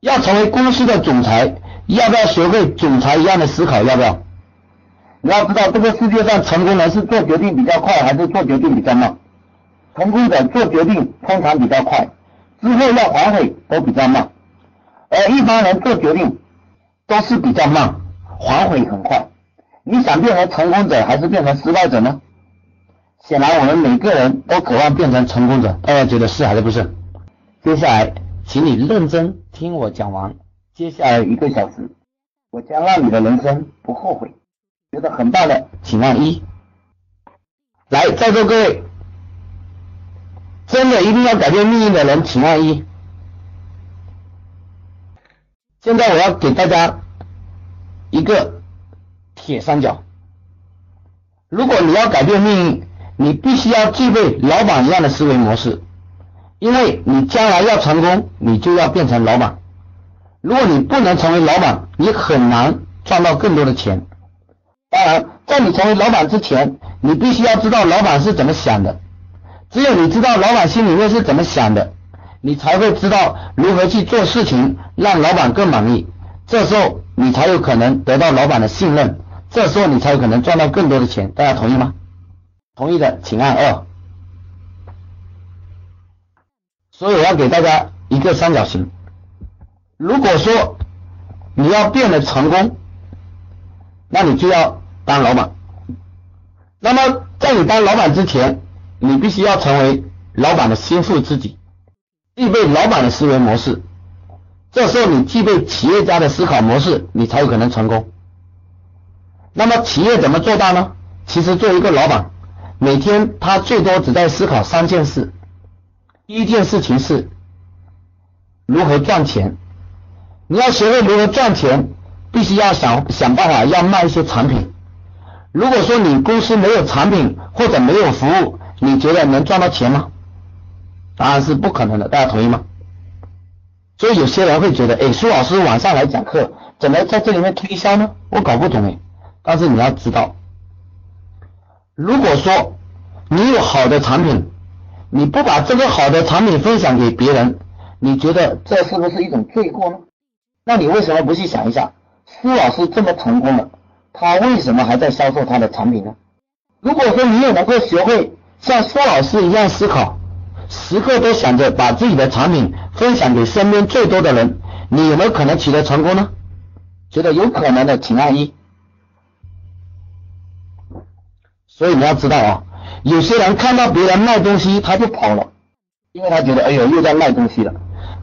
要成为公司的总裁，要不要学会总裁一样的思考？要不要？你要知道，这个世界上成功人是做决定比较快，还是做决定比较慢？成功者做决定通常比较快，之后要反悔都比较慢，而一般人做决定都是比较慢，反悔很快。你想变成成功者，还是变成失败者呢？显然，我们每个人都渴望变成成功者。大家觉得是还是不是？接下来，请你认真听我讲完。接下来一个小时，我将让你的人生不后悔。觉得很棒的，请按一。来，在座各位，真的一定要改变命运的人，请按一。现在我要给大家一个铁三角。如果你要改变命运，你必须要具备老板一样的思维模式，因为你将来要成功，你就要变成老板。如果你不能成为老板，你很难赚到更多的钱。当然，在你成为老板之前，你必须要知道老板是怎么想的。只有你知道老板心里面是怎么想的，你才会知道如何去做事情，让老板更满意。这时候，你才有可能得到老板的信任。这时候，你才有可能赚到更多的钱。大家同意吗？同意的，请按二。所以我要给大家一个三角形。如果说你要变得成功，那你就要当老板。那么在你当老板之前，你必须要成为老板的心腹知己，具备老板的思维模式。这时候你具备企业家的思考模式，你才有可能成功。那么企业怎么做大呢？其实做一个老板，每天他最多只在思考三件事。第一件事情是如何赚钱，你要学会如何赚钱。必须要想想办法要卖一些产品。如果说你公司没有产品或者没有服务，你觉得能赚到钱吗？答案是不可能的，大家同意吗？所以有些人会觉得，哎，苏老师晚上来讲课，怎么在这里面推销呢？我搞不懂哎。但是你要知道，如果说你有好的产品，你不把这个好的产品分享给别人，你觉得这是不是一种罪过呢？那你为什么不去想一下？苏老师这么成功了，他为什么还在销售他的产品呢？如果说你也能够学会像苏老师一样思考，时刻都想着把自己的产品分享给身边最多的人，你有没有可能取得成功呢？觉得有可能的，请按一。所以你要知道啊，有些人看到别人卖东西他就跑了，因为他觉得哎呦又在卖东西了。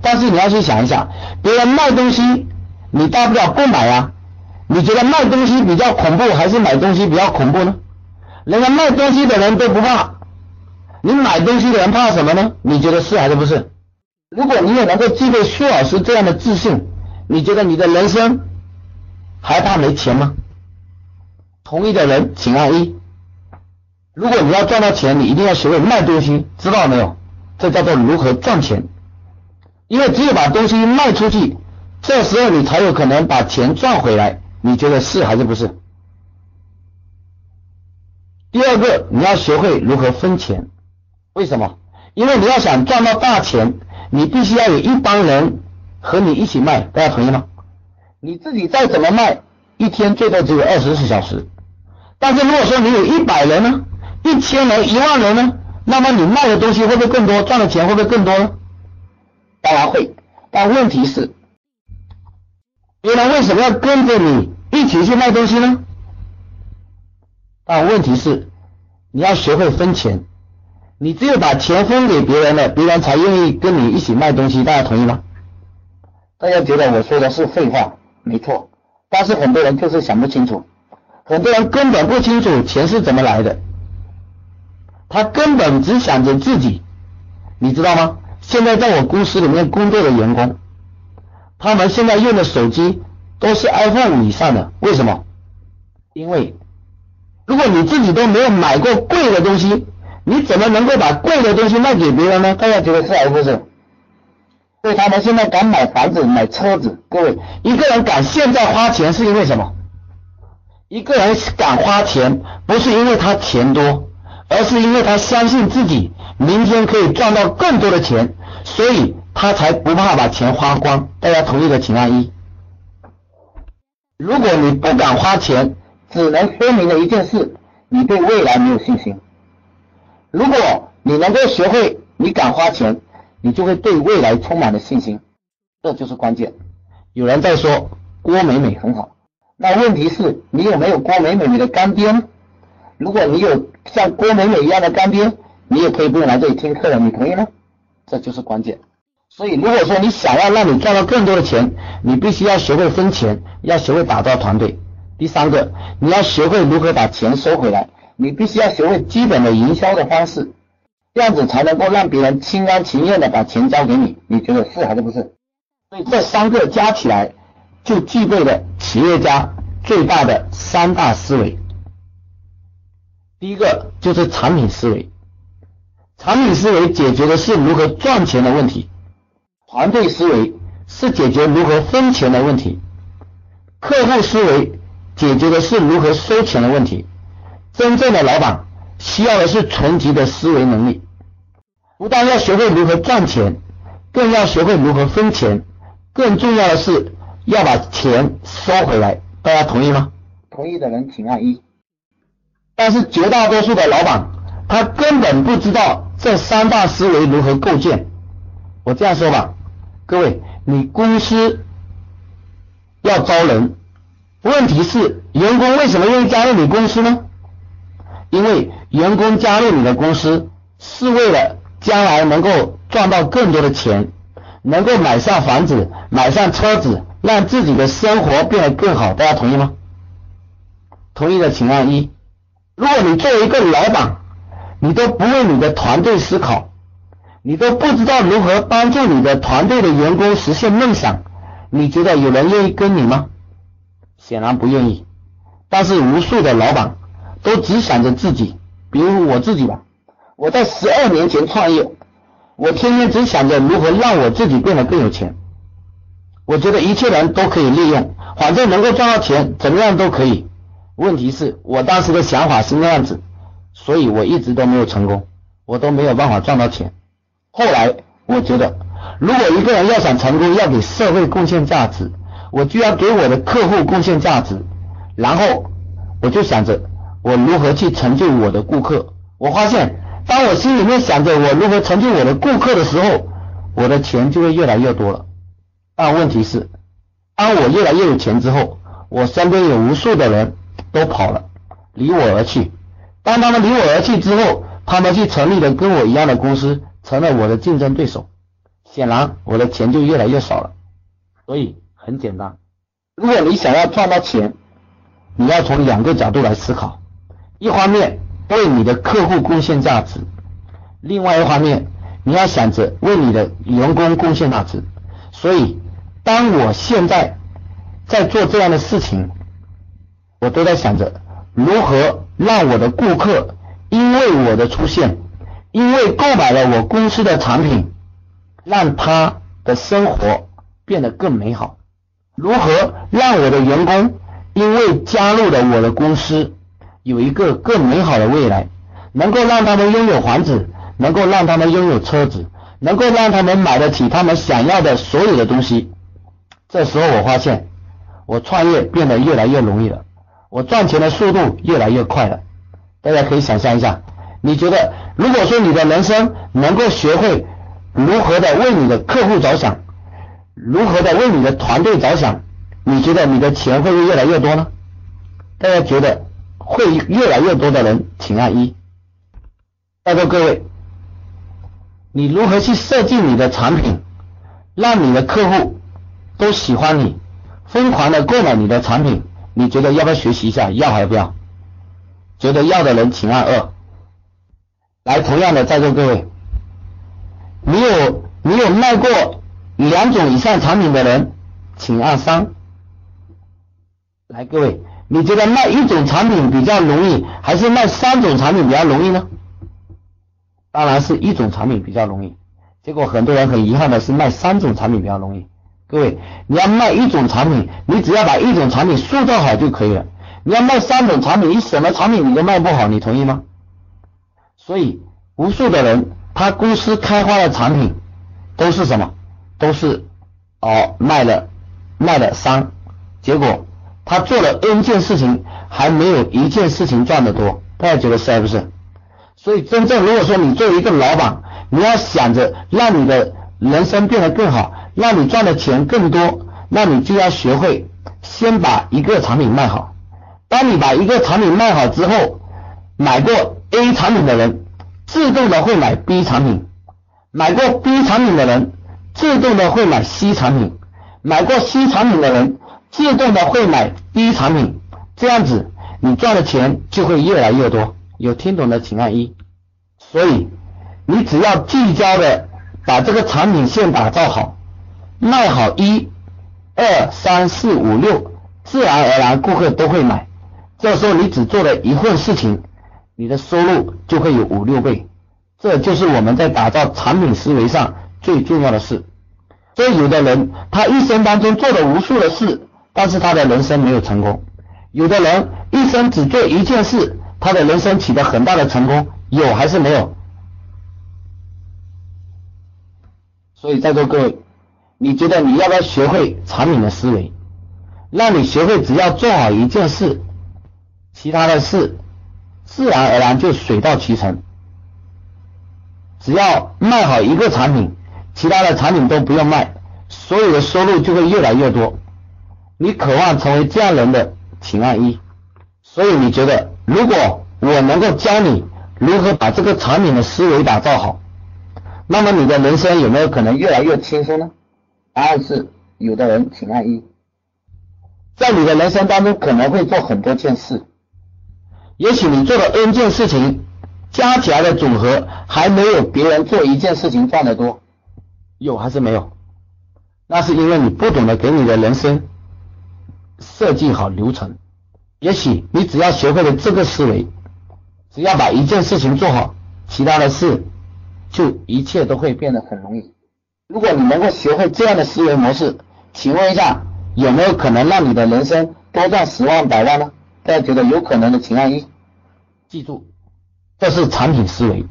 但是你要去想一下，别人卖东西。你大不了不买啊？你觉得卖东西比较恐怖，还是买东西比较恐怖呢？人家卖东西的人都不怕，你买东西的人怕什么呢？你觉得是还是不是？如果你也能够具备苏老师这样的自信，你觉得你的人生还怕没钱吗？同意的人请按一。如果你要赚到钱，你一定要学会卖东西，知道没有？这叫做如何赚钱，因为只有把东西卖出去。这时候你才有可能把钱赚回来，你觉得是还是不是？第二个，你要学会如何分钱。为什么？因为你要想赚到大钱，你必须要有一帮人和你一起卖，大家同意吗？你自己再怎么卖，一天最多只有二十四小时。但是如果说你有一百人呢，一千人、一万人呢，那么你卖的东西会不会更多？赚的钱会不会更多呢？当然会，但问题是。别人为什么要跟着你一起去卖东西呢？但问题是，你要学会分钱。你只有把钱分给别人了，别人才愿意跟你一起卖东西。大家同意吗？大家觉得我说的是废话？没错。但是很多人就是想不清楚，很多人根本不清楚钱是怎么来的，他根本只想着自己。你知道吗？现在在我公司里面工作的员工。他们现在用的手机都是 iPhone 五以上的，为什么？因为如果你自己都没有买过贵的东西，你怎么能够把贵的东西卖给别人呢？大家觉得是还是不是？所以他们现在敢买房子、买车子。各位，一个人敢现在花钱是因为什么？一个人敢花钱，不是因为他钱多，而是因为他相信自己明天可以赚到更多的钱，所以。他才不怕把钱花光。大家同意的，请按一。如果你不敢花钱，只能说明了一件事：你对未来没有信心。如果你能够学会，你敢花钱，你就会对未来充满了信心。这就是关键。有人在说郭美美很好，那问题是你有没有郭美美你的干爹呢？如果你有像郭美美一样的干爹，你也可以不用来这里听课了，你同意吗？这就是关键。所以，如果说你想要让你赚到更多的钱，你必须要学会分钱，要学会打造团队。第三个，你要学会如何把钱收回来，你必须要学会基本的营销的方式，这样子才能够让别人心甘情愿的把钱交给你。你觉得是还是不是？所以这三个加起来，就具备了企业家最大的三大思维。第一个就是产品思维，产品思维解决的是如何赚钱的问题；团队思维是解决如何分钱的问题；客户思维解决的是如何收钱的问题。真正的老板需要的是纯级的思维能力，不但要学会如何赚钱，更要学会如何分钱，更重要的是要把钱收回来。大家同意吗？同意的人请按一。但是绝大多数的老板，他根本不知道这三大思维如何构建。我这样说吧，各位，你公司要招人，问题是员工为什么愿意加入你公司呢？因为员工加入你的公司是为了将来能够赚到更多的钱，能够买上房子、买上车子，让自己的生活变得更好。大家同意吗？同意的请按一。如果你作为一个老板，你都不为你的团队思考，你都不知道如何帮助你的团队的员工实现梦想，你觉得有人愿意跟你吗？显然不愿意。但是无数的老板都只想着自己，比如我自己吧，我在十二年前创业，我天天只想着如何让我自己变得更有钱。我觉得一切人都可以利用，反正能够赚到钱，怎么样都可以。问题是我当时的想法是那样子，所以我一直都没有成功，我都没有办法赚到钱。后来我觉得，如果一个人要想成功，要给社会贡献价值，我就要给我的客户贡献价值。然后我就想着我如何去成就我的顾客。我发现，当我心里面想着我如何成就我的顾客的时候，我的钱就会越来越多了。但问题是，当我越来越有钱之后，我身边有无数的人。都跑了，离我而去。当他们离我而去之后，他们去成立了跟我一样的公司，成了我的竞争对手。显然，我的钱就越来越少了。所以很简单，如果你想要赚到钱，你要从两个角度来思考：一方面为你的客户贡献价值，另外一方面你要想着为你的员工贡献价值。所以，当我现在在做这样的事情。我都在想着如何让我的顾客因为我的出现，因为购买了我公司的产品，让他的生活变得更美好。如何让我的员工因为加入了我的公司，有一个更美好的未来，能够让他们拥有房子，能够让他们拥有车子，能够让他们买得起他们想要的所有的东西。这时候我发现，我创业变得越来越容易了。我赚钱的速度越来越快了，大家可以想象一下，你觉得如果说你的人生能够学会如何的为你的客户着想，如何的为你的团队着想，你觉得你的钱会不会越来越多呢？大家觉得会越来越多的人，请按一。在座各位，你如何去设计你的产品，让你的客户都喜欢你，疯狂的购买你的产品？你觉得要不要学习一下？要还是不要？觉得要的人请按二。来，同样的，在座各位，你有你有卖过两种以上产品的人，请按三。来，各位，你觉得卖一种产品比较容易，还是卖三种产品比较容易呢？当然是一种产品比较容易。结果很多人很遗憾的是卖三种产品比较容易。各位，你要卖一种产品，你只要把一种产品塑造好就可以了。你要卖三种产品，你什么产品你都卖不好，你同意吗？所以，无数的人他公司开发的产品都是什么？都是哦卖了卖了三，结果他做了 N 件事情，还没有一件事情赚得多，大家觉得是还不是？所以真正如果说你作为一个老板，你要想着让你的人生变得更好，让你赚的钱更多，那你就要学会先把一个产品卖好。当你把一个产品卖好之后，买过 A 产品的人自动的会买 B 产品，买过 B 产品的人自动的会买 C 产品，买过 C 产品的人自动的会买 D 产品，这样子你赚的钱就会越来越多。有听懂的请按一。所以你只要聚焦的把这个产品线打造好，卖好一、二、三、四、五、六，自然而然顾客都会买。这时候你只做了一份事情，你的收入就会有五六倍。这就是我们在打造产品思维上最重要的事。所以有的人他一生当中做了无数的事，但是他的人生没有成功；有的人一生只做一件事，他的人生取得很大的成功。有还是没有？所以在座各位，你觉得你要不要学会产品的思维，让你学会只要做好一件事，其他的事自然而然就水到渠成。只要卖好一个产品，其他的产品都不用卖，所有的收入就会越来越多。你渴望成为这样人的，请按一。所以你觉得，如果我能够教你。如何把这个产品的思维打造好？那么你的人生有没有可能越来越轻松呢？答案是有的人，请按一。在你的人生当中可能会做很多件事，也许你做的 N 件事情加起来的总和还没有别人做一件事情赚得多，有还是没有？那是因为你不懂得给你的人生设计好流程。也许你只要学会了这个思维。只要把一件事情做好，其他的事就一切都会变得很容易。如果你能够学会这样的思维模式，请问一下，有没有可能让你的人生多赚十万百万呢？大家觉得有可能的，请按一。记住，这是产品思维，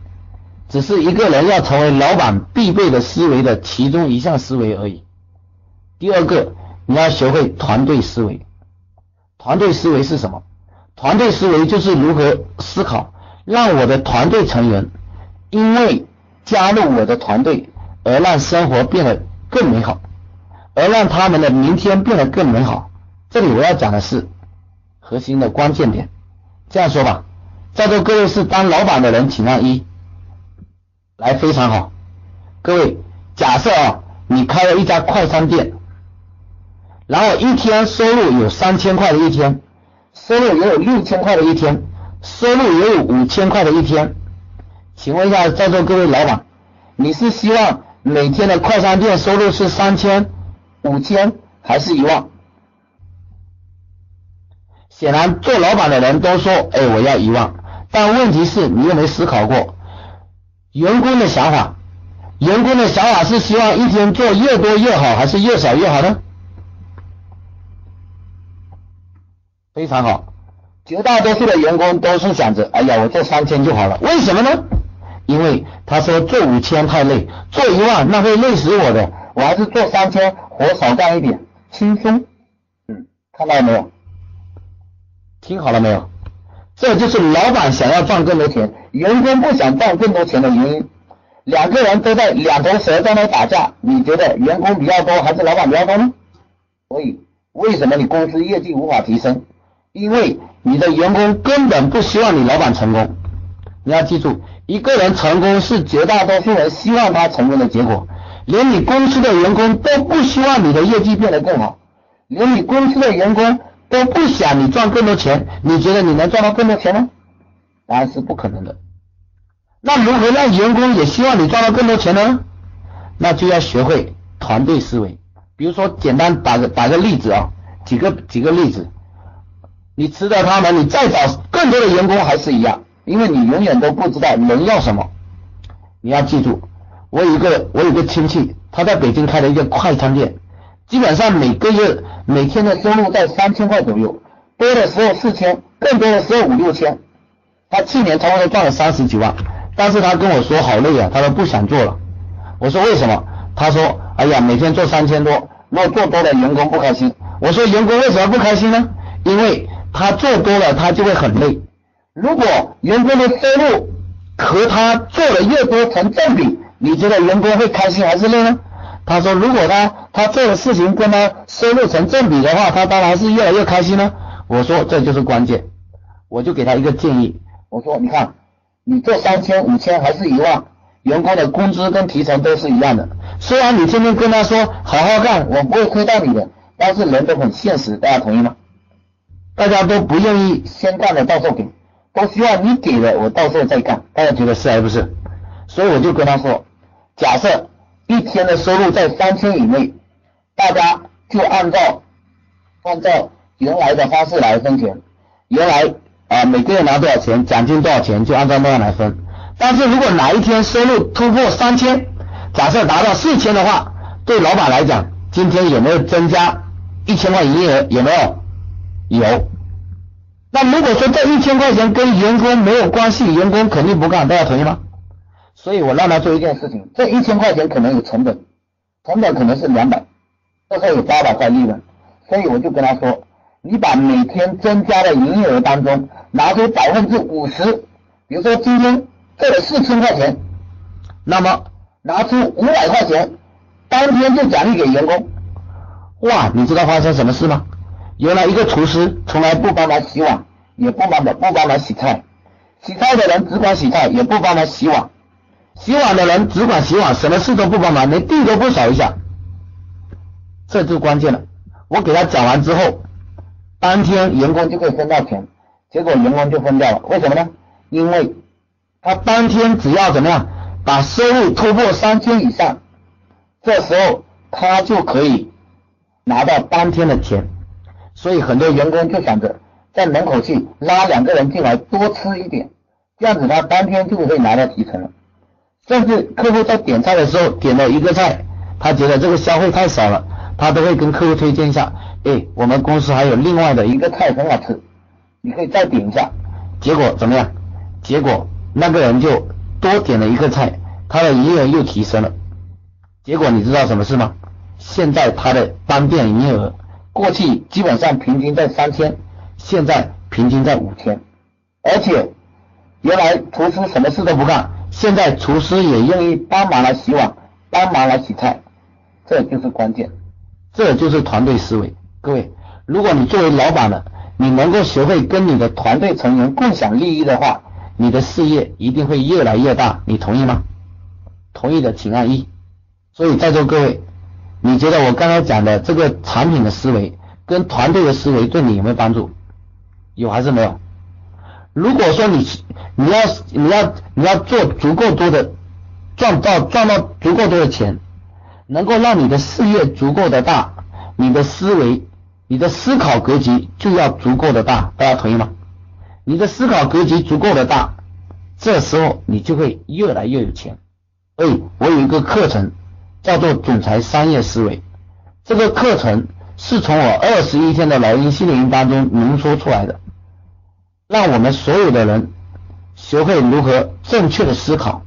只是一个人要成为老板必备的思维的其中一项思维而已。第二个，你要学会团队思维。团队思维是什么？团队思维就是如何思考。让我的团队成员因为加入我的团队而让生活变得更美好，而让他们的明天变得更美好。这里我要讲的是核心的关键点。这样说吧，在座各位是当老板的人，请按一。来，非常好。各位，假设啊，你开了一家快餐店，然后一天收入有三千块的一天，收入也有六千块的一天。收入也有五千块的一天，请问一下在座各位老板，你是希望每天的快餐店收入是三千、五千还是一万？显然做老板的人都说，哎，我要一万。但问题是，你有没有思考过员工的想法？员工的想法是希望一天做越多越好，还是越少越好呢？非常好。绝大多数的员工都是想着，哎呀，我做三千就好了。为什么呢？因为他说做五千太累，做一万那会累死我的，我还是做三千，活少干一点，轻松。嗯，看到了没有？听好了没有？这就是老板想要赚更多钱，员工不想赚更多钱的原因。两个人都在两头蛇在那打架，你觉得员工比较多还是老板比较多呢？所以，为什么你公司业绩无法提升？因为你的员工根本不希望你老板成功。你要记住，一个人成功是绝大多数人希望他成功的结果。连你公司的员工都不希望你的业绩变得更好，连你公司的员工都不想你赚更多钱。你觉得你能赚到更多钱吗？答案是不可能的。那如何让员工也希望你赚到更多钱呢？那就要学会团队思维。比如说，简单打个打个例子啊，几个几个例子。你辞掉他们，你再找更多的员工还是一样，因为你永远都不知道人要什么。你要记住，我有一个我有个亲戚，他在北京开了一个快餐店，基本上每个月每天的收入在三千块左右，多的时候四千，更多的时候五六千。他去年差不多赚了三十几万，但是他跟我说好累啊，他说不想做了。我说为什么？他说哎呀，每天做三千多，那做多了，员工不开心。我说员工为什么不开心呢？因为他做多了，他就会很累。如果员工的收入和他做的越多成正比，你觉得员工会开心还是累呢？他说，如果他他做的事情跟他收入成正比的话，他当然是越来越开心呢。我说这就是关键，我就给他一个建议，我说你看，你做三千、五千还是一万，员工的工资跟提成都是一样的。虽然你天天跟他说好好干，我不会亏待你的，但是人都很现实，大家同意吗？大家都不愿意先干了到时候给，都需要你给的我到时候再干。大家觉得是还不是？所以我就跟他说，假设一天的收入在三千以内，大家就按照按照原来的方式来分钱。原来啊每个月拿多少钱，奖金多少钱，就按照那样来分。但是如果哪一天收入突破三千，假设达到四千的话，对老板来讲，今天有没有增加一千块营业额？有没有？有。那如果说这一千块钱跟员工没有关系，员工肯定不干，大家同意吗？所以我让他做一件事情，这一千块钱可能有成本，成本可能是两百，这时候有八百块利润，所以我就跟他说，你把每天增加的营业额当中拿出百分之五十，比如说今天挣了四千块钱，那么。拿出五百块钱，当天就奖励给员工。哇，你知道发生什么事吗？原来一个厨师从来不帮忙洗碗，也不帮忙不帮忙洗菜，洗菜的人只管洗菜，也不帮忙洗碗，洗碗的人只管洗碗，什么事都不帮忙，连地都不扫一下。这就关键了。我给他讲完之后，当天员工就可以分到钱，结果员工就分掉了。为什么呢？因为他当天只要怎么样？把收入突破三千以上，这时候他就可以拿到当天的钱，所以很多员工就想着在门口去拉两个人进来多吃一点，这样子他当天就可以拿到提成了。甚至客户在点菜的时候点了一个菜，他觉得这个消费太少了，他都会跟客户推荐一下，哎，我们公司还有另外的一个菜很好吃，你可以再点一下。结果怎么样？结果那个人就。多点了一个菜，他的营业额又提升了。结果你知道什么事吗？现在他的单店营业额，过去基本上平均在三千，现在平均在五千。而且原来厨师什么事都不干，现在厨师也愿意帮忙来洗碗，帮忙来洗菜。这就是关键，这就是团队思维。各位，如果你作为老板的，你能够学会跟你的团队成员共享利益的话。你的事业一定会越来越大，你同意吗？同意的请按一。所以在座各位，你觉得我刚才讲的这个产品的思维跟团队的思维对你有没有帮助？有还是没有？如果说你你要你要你要做足够多的赚到赚到足够多的钱，能够让你的事业足够的大，你的思维你的思考格局就要足够的大，大家同意吗？你的思考格局足够的大，这时候你就会越来越有钱。所以我有一个课程叫做总裁商业思维，这个课程是从我二十一天的老鹰训练营当中浓缩出来的，让我们所有的人学会如何正确的思考，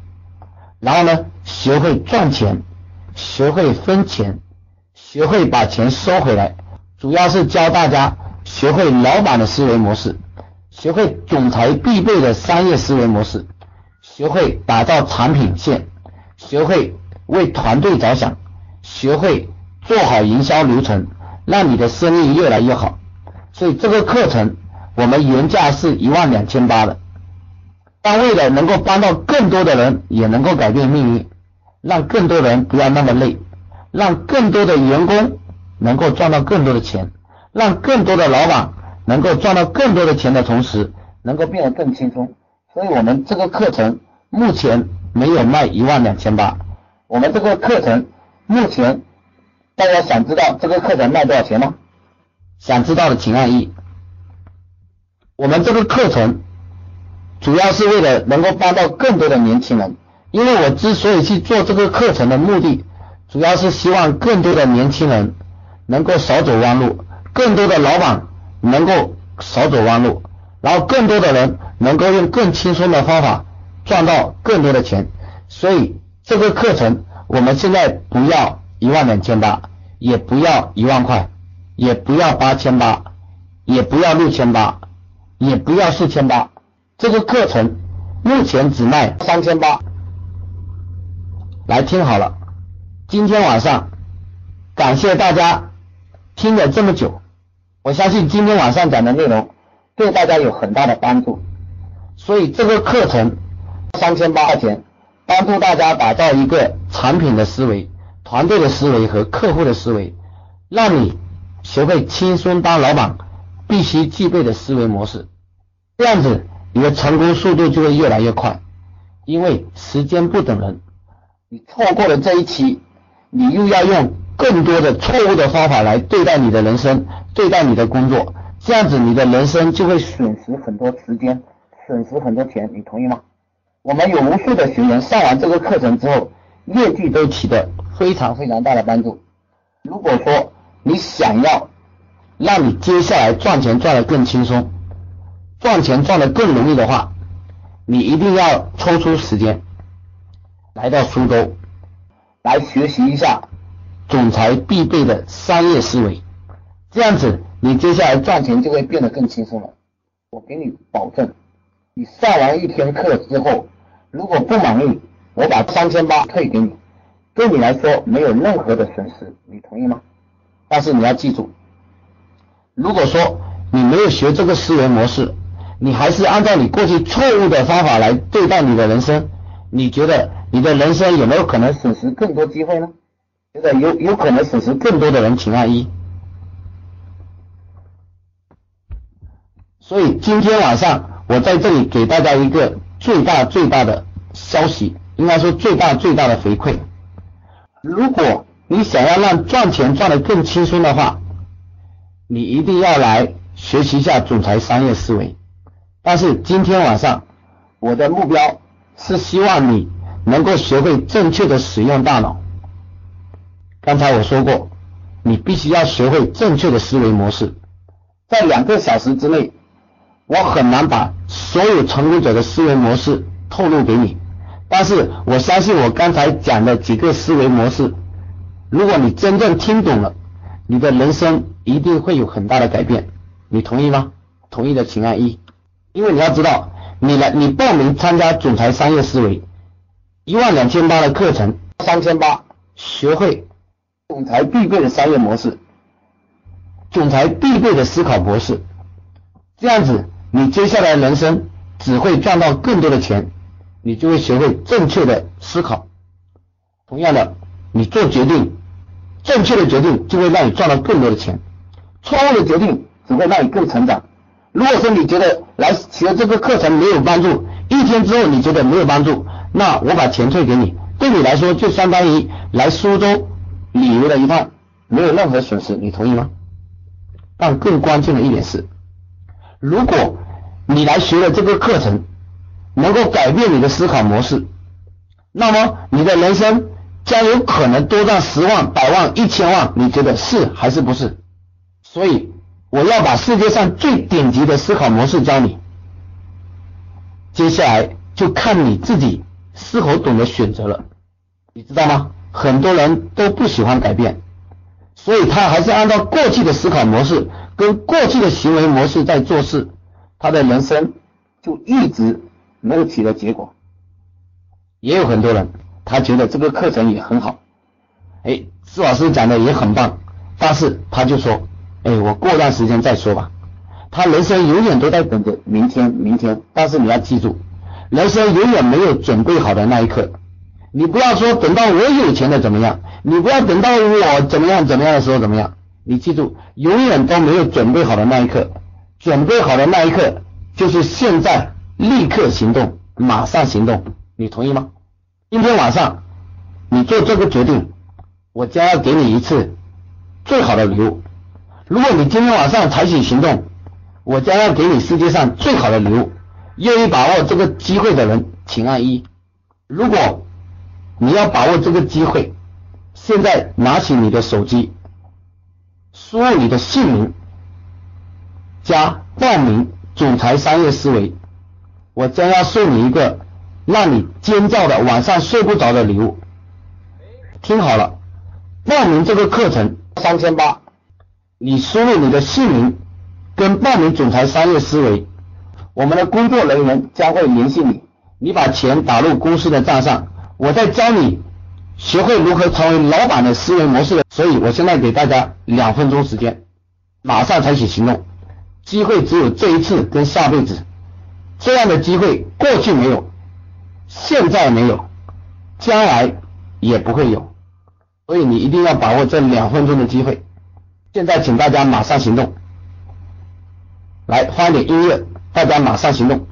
然后呢，学会赚钱，学会分钱，学会把钱收回来，主要是教大家学会老板的思维模式。学会总裁必备的商业思维模式，学会打造产品线，学会为团队着想，学会做好营销流程，让你的生意越来越好。所以这个课程我们原价是一万两千八的，但为了能够帮到更多的人，也能够改变命运，让更多人不要那么累，让更多的员工能够赚到更多的钱，让更多的老板。能够赚到更多的钱的同时，能够变得更轻松。所以我们这个课程目前没有卖一万两千八。我们这个课程目前，大家想知道这个课程卖多少钱吗？想知道的请按一。我们这个课程主要是为了能够帮到更多的年轻人，因为我之所以去做这个课程的目的，主要是希望更多的年轻人能够少走弯路，更多的老板。能够少走弯路，然后更多的人能够用更轻松的方法赚到更多的钱。所以这个课程我们现在不要一万两千八，也不要一万块，也不要八千八，也不要六千八，也不要四千八。这个课程目前只卖三千八。来听好了，今天晚上感谢大家听了这么久，我相信今天晚上讲的内容对大家有很大的帮助。所以这个课程三千八块钱，帮助大家打造一个产品的思维、团队的思维和客户的思维，让你学会轻松当老板必须具备的思维模式。这样子，你的成功速度就会越来越快。因为时间不等人，你错过了这一期，你又要用更多的错误的方法来对待你的人生、对待你的工作，这样子你的人生就会损失很多时间。损失很多钱，你同意吗？我们有无数的学员上完这个课程之后，业绩都起的非常非常大的帮助。如果说你想要让你接下来赚钱赚得更轻松，赚钱赚得更容易的话，你一定要抽出时间来到苏州来学习一下总裁必备的商业思维，这样子你接下来赚钱就会变得更轻松了。我给你保证。你上完一天课之后，如果不满意，我把三千八退给你，对你来说没有任何的损失，你同意吗？但是你要记住，如果说你没有学这个思维模式，你还是按照你过去错误的方法来对待你的人生，你觉得你的人生有没有可能损失更多机会呢？觉得有有可能损失更多的人，请按一。所以今天晚上。我在这里给大家一个最大最大的消息，应该说最大最大的回馈。如果你想要让赚钱赚得更轻松的话，你一定要来学习一下总裁商业思维。但是今天晚上我的目标是希望你能够学会正确的使用大脑。刚才我说过，你必须要学会正确的思维模式，在两个小时之内。我很难把所有成功者的思维模式透露给你，但是我相信我刚才讲的几个思维模式，如果你真正听懂了，你的人生一定会有很大的改变。你同意吗？同意的请按一。因为你要知道，你来你报名参加总裁商业思维一万两千八的课程，三千八学会总裁必备的商业模式，总裁必备的思考模式，这样子。你接下来人生只会赚到更多的钱，你就会学会正确的思考。同样的，你做决定，正确的决定就会让你赚到更多的钱，错误的决定只会让你更成长。如果说你觉得来学这个课程没有帮助，一天之后你觉得没有帮助，那我把钱退给你，对你来说就相当于来苏州旅游了一趟，没有任何损失，你同意吗？但更关键的一点是，如果你来学了这个课程，能够改变你的思考模式，那么你的人生将有可能多赚十万、百万、一千万。你觉得是还是不是？所以我要把世界上最顶级的思考模式教你。接下来就看你自己是否懂得选择了，你知道吗？很多人都不喜欢改变，所以他还是按照过去的思考模式跟过去的行为模式在做事。他的人生就一直没有取得结果，也有很多人他觉得这个课程也很好，哎，施老师讲的也很棒，但是他就说，哎，我过段时间再说吧。他人生永远都在等着明天，明天。但是你要记住，人生永远没有准备好的那一刻。你不要说等到我有钱了怎么样，你不要等到我怎么样怎么样的时候怎么样。你记住，永远都没有准备好的那一刻。准备好的那一刻，就是现在，立刻行动，马上行动，你同意吗？今天晚上你做这个决定，我将要给你一次最好的礼物。如果你今天晚上采取行动，我将要给你世界上最好的礼物。愿意把握这个机会的人，请按一。如果你要把握这个机会，现在拿起你的手机，输入你的姓名。加报名总裁商业思维，我将要送你一个让你尖叫的晚上睡不着的礼物。听好了，报名这个课程三千八，你输入你的姓名跟报名总裁商业思维，我们的工作人员将会联系你，你把钱打入公司的账上，我在教你学会如何成为老板的思维模式。所以我现在给大家两分钟时间，马上采取行动，机会只有这一次跟下辈子，这样的机会过去没有，现在没有，将来也不会有。所以你一定要把握这两分钟的机会。现在请大家马上行动，来放点音乐，大家马上行动。